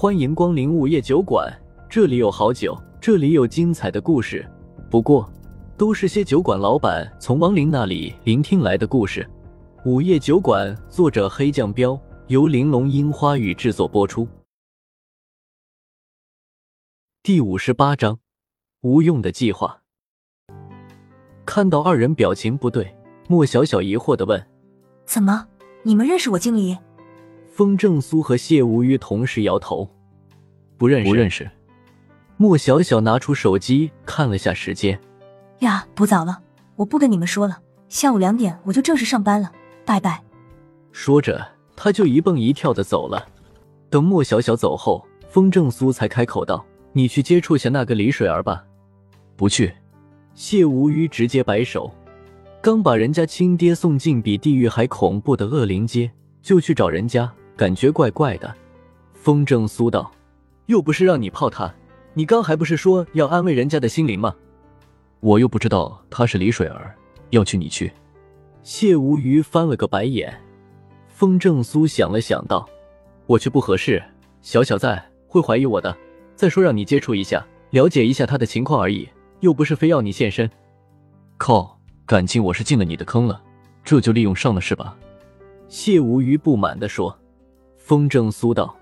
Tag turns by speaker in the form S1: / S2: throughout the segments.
S1: 欢迎光临午夜酒馆，这里有好酒，这里有精彩的故事。不过，都是些酒馆老板从亡灵那里聆听来的故事。午夜酒馆，作者黑酱标，由玲珑樱花雨制作播出。第五十八章，无用的计划。看到二人表情不对，莫小小疑惑的问：“
S2: 怎么，你们认识我经理？”
S1: 风正苏和谢无虞同时摇头，不认识。
S3: 不认识。
S1: 莫小小拿出手机看了下时间，
S2: 呀，不早了，我不跟你们说了，下午两点我就正式上班了，拜拜。
S1: 说着，他就一蹦一跳的走了。等莫小小走后，风正苏才开口道：“你去接触下那个李水儿吧。”
S3: 不去。
S1: 谢无虞直接摆手，刚把人家亲爹送进比地狱还恐怖的恶灵街，就去找人家。感觉怪怪的，风正苏道：“又不是让你泡他，你刚还不是说要安慰人家的心灵吗？
S3: 我又不知道他是李水儿，要去你去。”
S1: 谢无虞翻了个白眼。风正苏想了想道：“我去不合适，小小在会怀疑我的。再说让你接触一下，了解一下他的情况而已，又不是非要你现身。”
S3: 靠，感情我是进了你的坑了，这就利用上了是吧？
S1: 谢无虞不满地说。风正苏道：“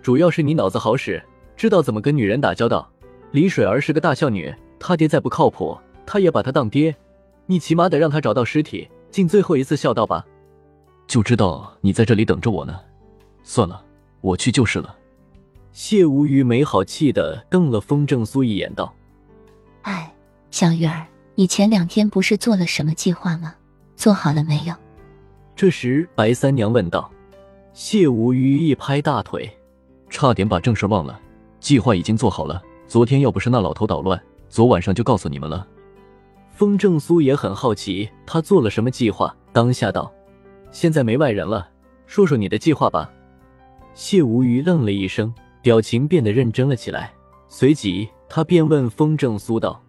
S1: 主要是你脑子好使，知道怎么跟女人打交道。李水儿是个大孝女，她爹再不靠谱，她也把她当爹。你起码得让她找到尸体，尽最后一次孝道吧。”
S3: 就知道你在这里等着我呢。算了，我去就是了。
S1: 谢无虞没好气的瞪了风正苏一眼，道：“
S4: 哎，小鱼儿，你前两天不是做了什么计划吗？做好了没有？”
S1: 这时，白三娘问道。谢无虞一拍大腿，
S3: 差点把正事忘了。计划已经做好了。昨天要不是那老头捣乱，昨晚上就告诉你们了。
S1: 风正苏也很好奇，他做了什么计划？当下道：“现在没外人了，说说你的计划吧。”谢无虞愣了一声，表情变得认真了起来。随即，他便问风正苏道：“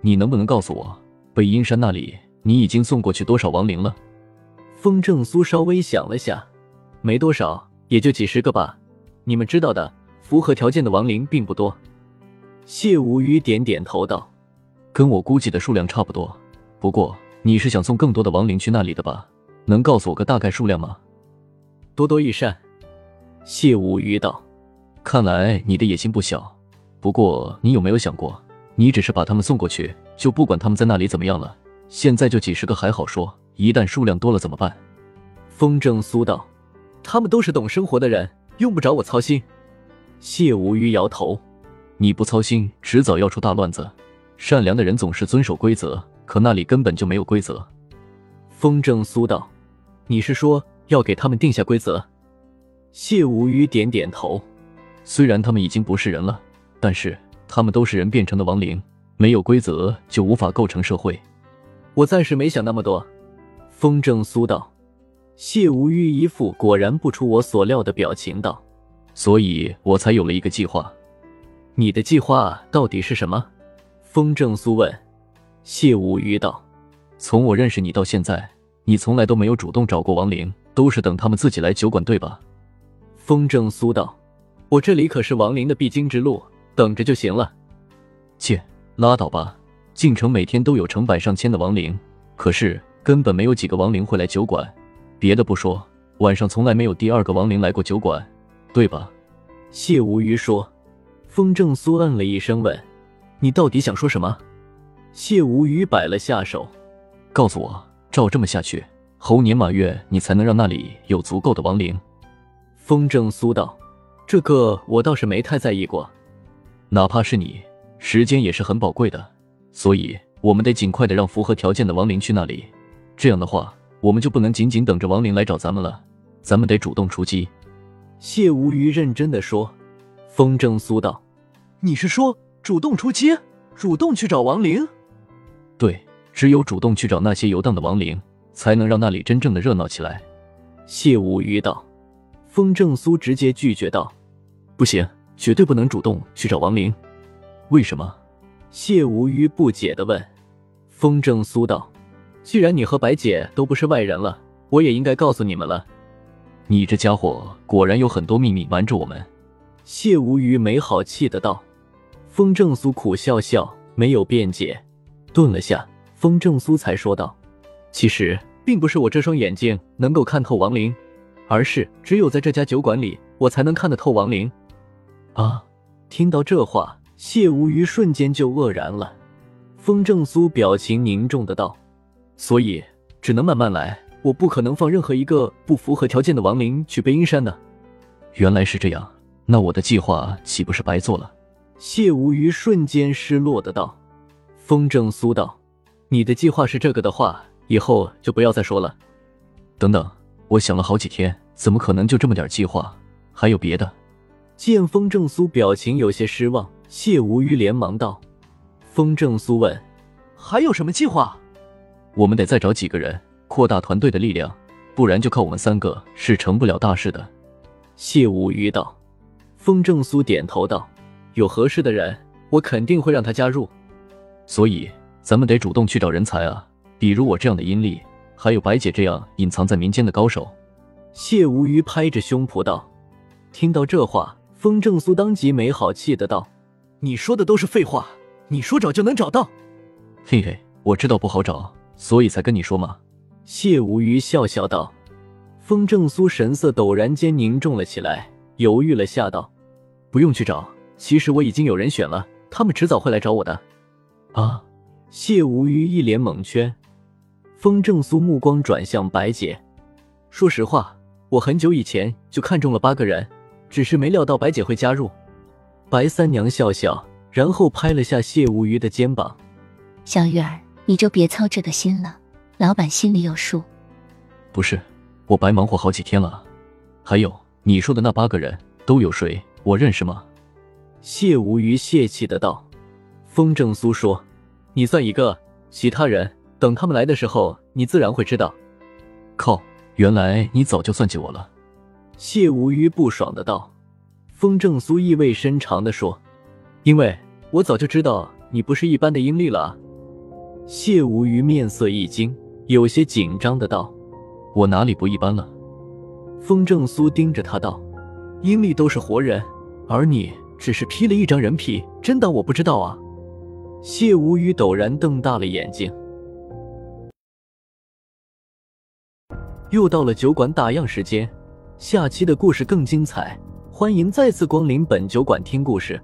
S3: 你能不能告诉我，北阴山那里你已经送过去多少亡灵了？”
S1: 风正苏稍微想了想。没多少，也就几十个吧。你们知道的，符合条件的亡灵并不多。谢无虞点点头道：“
S3: 跟我估计的数量差不多。不过你是想送更多的亡灵去那里的吧？能告诉我个大概数量吗？”
S1: 多多益善。谢无虞道：“
S3: 看来你的野心不小。不过你有没有想过，你只是把他们送过去，就不管他们在那里怎么样了？现在就几十个还好说，一旦数量多了怎么办？”
S1: 风正苏道。他们都是懂生活的人，用不着我操心。谢无虞摇头：“
S3: 你不操心，迟早要出大乱子。善良的人总是遵守规则，可那里根本就没有规则。”
S1: 风正苏道：“你是说要给他们定下规则？”谢无虞点点头：“
S3: 虽然他们已经不是人了，但是他们都是人变成的亡灵，没有规则就无法构成社会。”
S1: 我暂时没想那么多。”风正苏道。谢无虞一副果然不出我所料的表情道：“
S3: 所以我才有了一个计划。
S1: 你的计划到底是什么？”风正苏问。谢无虞道：“
S3: 从我认识你到现在，你从来都没有主动找过亡灵，都是等他们自己来酒馆，对吧？”
S1: 风正苏道：“我这里可是亡灵的必经之路，等着就行了。”
S3: 切，拉倒吧！进城每天都有成百上千的亡灵，可是根本没有几个亡灵会来酒馆。别的不说，晚上从来没有第二个亡灵来过酒馆，对吧？
S1: 谢无虞说。风正苏嗯了一声，问：“你到底想说什么？”谢无虞摆了下手，
S3: 告诉我，照这么下去，猴年马月你才能让那里有足够的亡灵。
S1: 风正苏道：“这个我倒是没太在意过，
S3: 哪怕是你，时间也是很宝贵的，所以我们得尽快的让符合条件的亡灵去那里。这样的话。”我们就不能仅仅等着亡灵来找咱们了，咱们得主动出击。”
S1: 谢无虞认真的说。风正苏道：“你是说主动出击，主动去找亡灵？”“
S3: 对，只有主动去找那些游荡的亡灵，才能让那里真正的热闹起来。”
S1: 谢无虞道。风正苏直接拒绝道：“不行，绝对不能主动去找亡灵。”“
S3: 为什么？”
S1: 谢无虞不解的问。风正苏道。既然你和白姐都不是外人了，我也应该告诉你们了。
S3: 你这家伙果然有很多秘密瞒着我们。
S1: 谢无虞没好气的道。风正苏苦笑笑，没有辩解。顿了下，风正苏才说道：“其实并不是我这双眼睛能够看透亡灵，而是只有在这家酒馆里，我才能看得透亡灵。”
S3: 啊！
S1: 听到这话，谢无虞瞬间就愕然了。风正苏表情凝重的道：“所以只能慢慢来，我不可能放任何一个不符合条件的亡灵去背阴山的。”
S3: 原来是这样，那我的计划岂不是白做了？
S1: 谢无虞瞬间失落的道。风正苏道：“你的计划是这个的话，以后就不要再说了。”
S3: 等等，我想了好几天，怎么可能就这么点计划？还有别的？
S1: 见风正苏表情有些失望，谢无虞连忙道。风正苏问：“还有什么计划？”
S3: 我们得再找几个人，扩大团队的力量，不然就靠我们三个是成不了大事的。
S1: 谢无虞道。风正苏点头道：“有合适的人，我肯定会让他加入。
S3: 所以咱们得主动去找人才啊，比如我这样的阴历，还有白姐这样隐藏在民间的高手。”
S1: 谢无虞拍着胸脯道。听到这话，风正苏当即没好气的道：“你说的都是废话。”你说找就能找到？
S3: 嘿嘿，我知道不好找，所以才跟你说嘛。
S1: 谢无虞笑笑道。风正苏神色陡然间凝重了起来，犹豫了下道：“不用去找，其实我已经有人选了，他们迟早会来找我的。”
S3: 啊！
S1: 谢无虞一脸懵圈。风正苏目光转向白姐，说实话，我很久以前就看中了八个人，只是没料到白姐会加入。白三娘笑笑。然后拍了下谢无虞的肩膀，
S4: 小玉儿，你就别操这个心了，老板心里有数。
S3: 不是，我白忙活好几天了。还有你说的那八个人都有谁？我认识吗？
S1: 谢无虞泄气的道。风正苏说：“你算一个，其他人等他们来的时候，你自然会知道。”
S3: 靠，原来你早就算计我了。
S1: 谢无虞不爽的道。风正苏意味深长的说。因为我早就知道你不是一般的阴历了。谢无虞面色一惊，有些紧张的道：“
S3: 我哪里不一般了？”
S1: 风正苏盯着他道：“阴历都是活人，而你只是披了一张人皮，真当我不知道啊？”谢无虞陡然瞪大了眼睛。又到了酒馆打烊时间，下期的故事更精彩，欢迎再次光临本酒馆听故事。